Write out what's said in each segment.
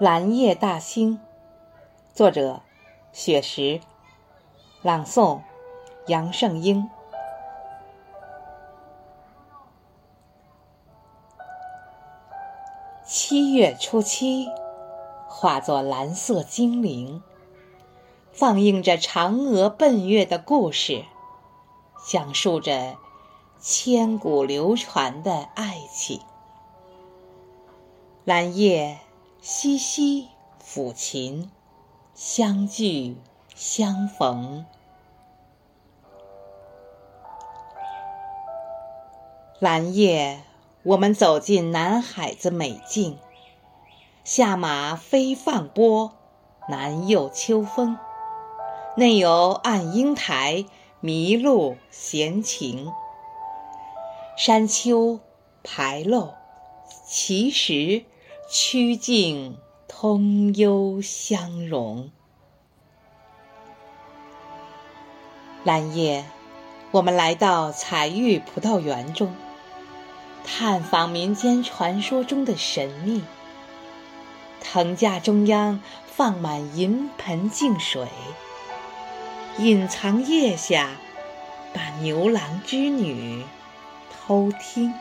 蓝夜大星，作者：雪石，朗诵：杨胜英。七月初七，化作蓝色精灵，放映着嫦娥奔月的故事，讲述着千古流传的爱情。蓝夜西西抚琴，相聚相逢。蓝夜，我们走进南海子美境，下马飞放波，南又秋风。内有暗英台，麋鹿闲情。山丘排漏，奇石。曲径通幽相融。蓝夜，我们来到彩玉葡萄园中，探访民间传说中的神秘。藤架中央放满银盆净水，隐藏腋下，把牛郎织女偷听。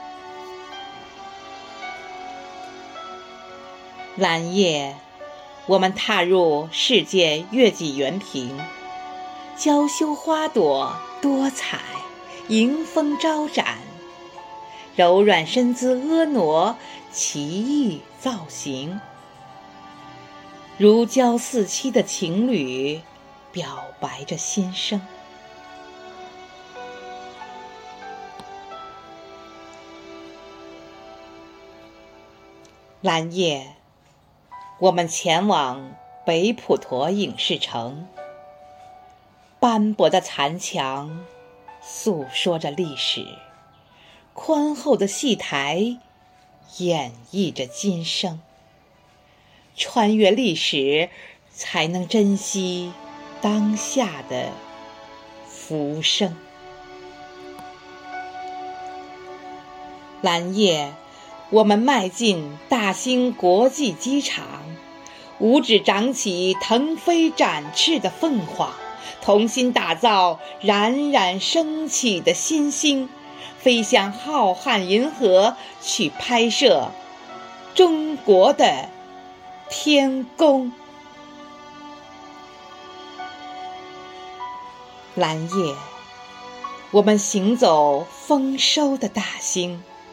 蓝夜，我们踏入世界月季园坪，娇羞花朵多彩，迎风招展，柔软身姿婀娜，奇异造型，如胶似漆的情侣表白着心声。蓝夜。我们前往北普陀影视城，斑驳的残墙诉说着历史，宽厚的戏台演绎着今生。穿越历史，才能珍惜当下的浮生。蓝夜。我们迈进大兴国际机场，五指长起腾飞展翅的凤凰，同心打造冉冉升起的新星，飞向浩瀚银河，去拍摄中国的天宫。蓝夜，我们行走丰收的大兴。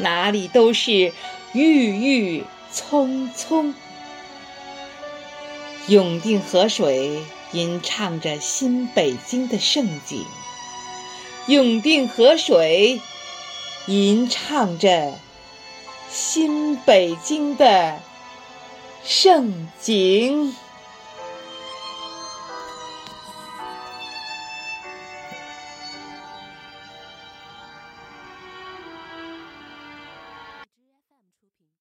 哪里都是郁郁葱葱，永定河水吟唱着新北京的盛景，永定河水吟唱着新北京的盛景。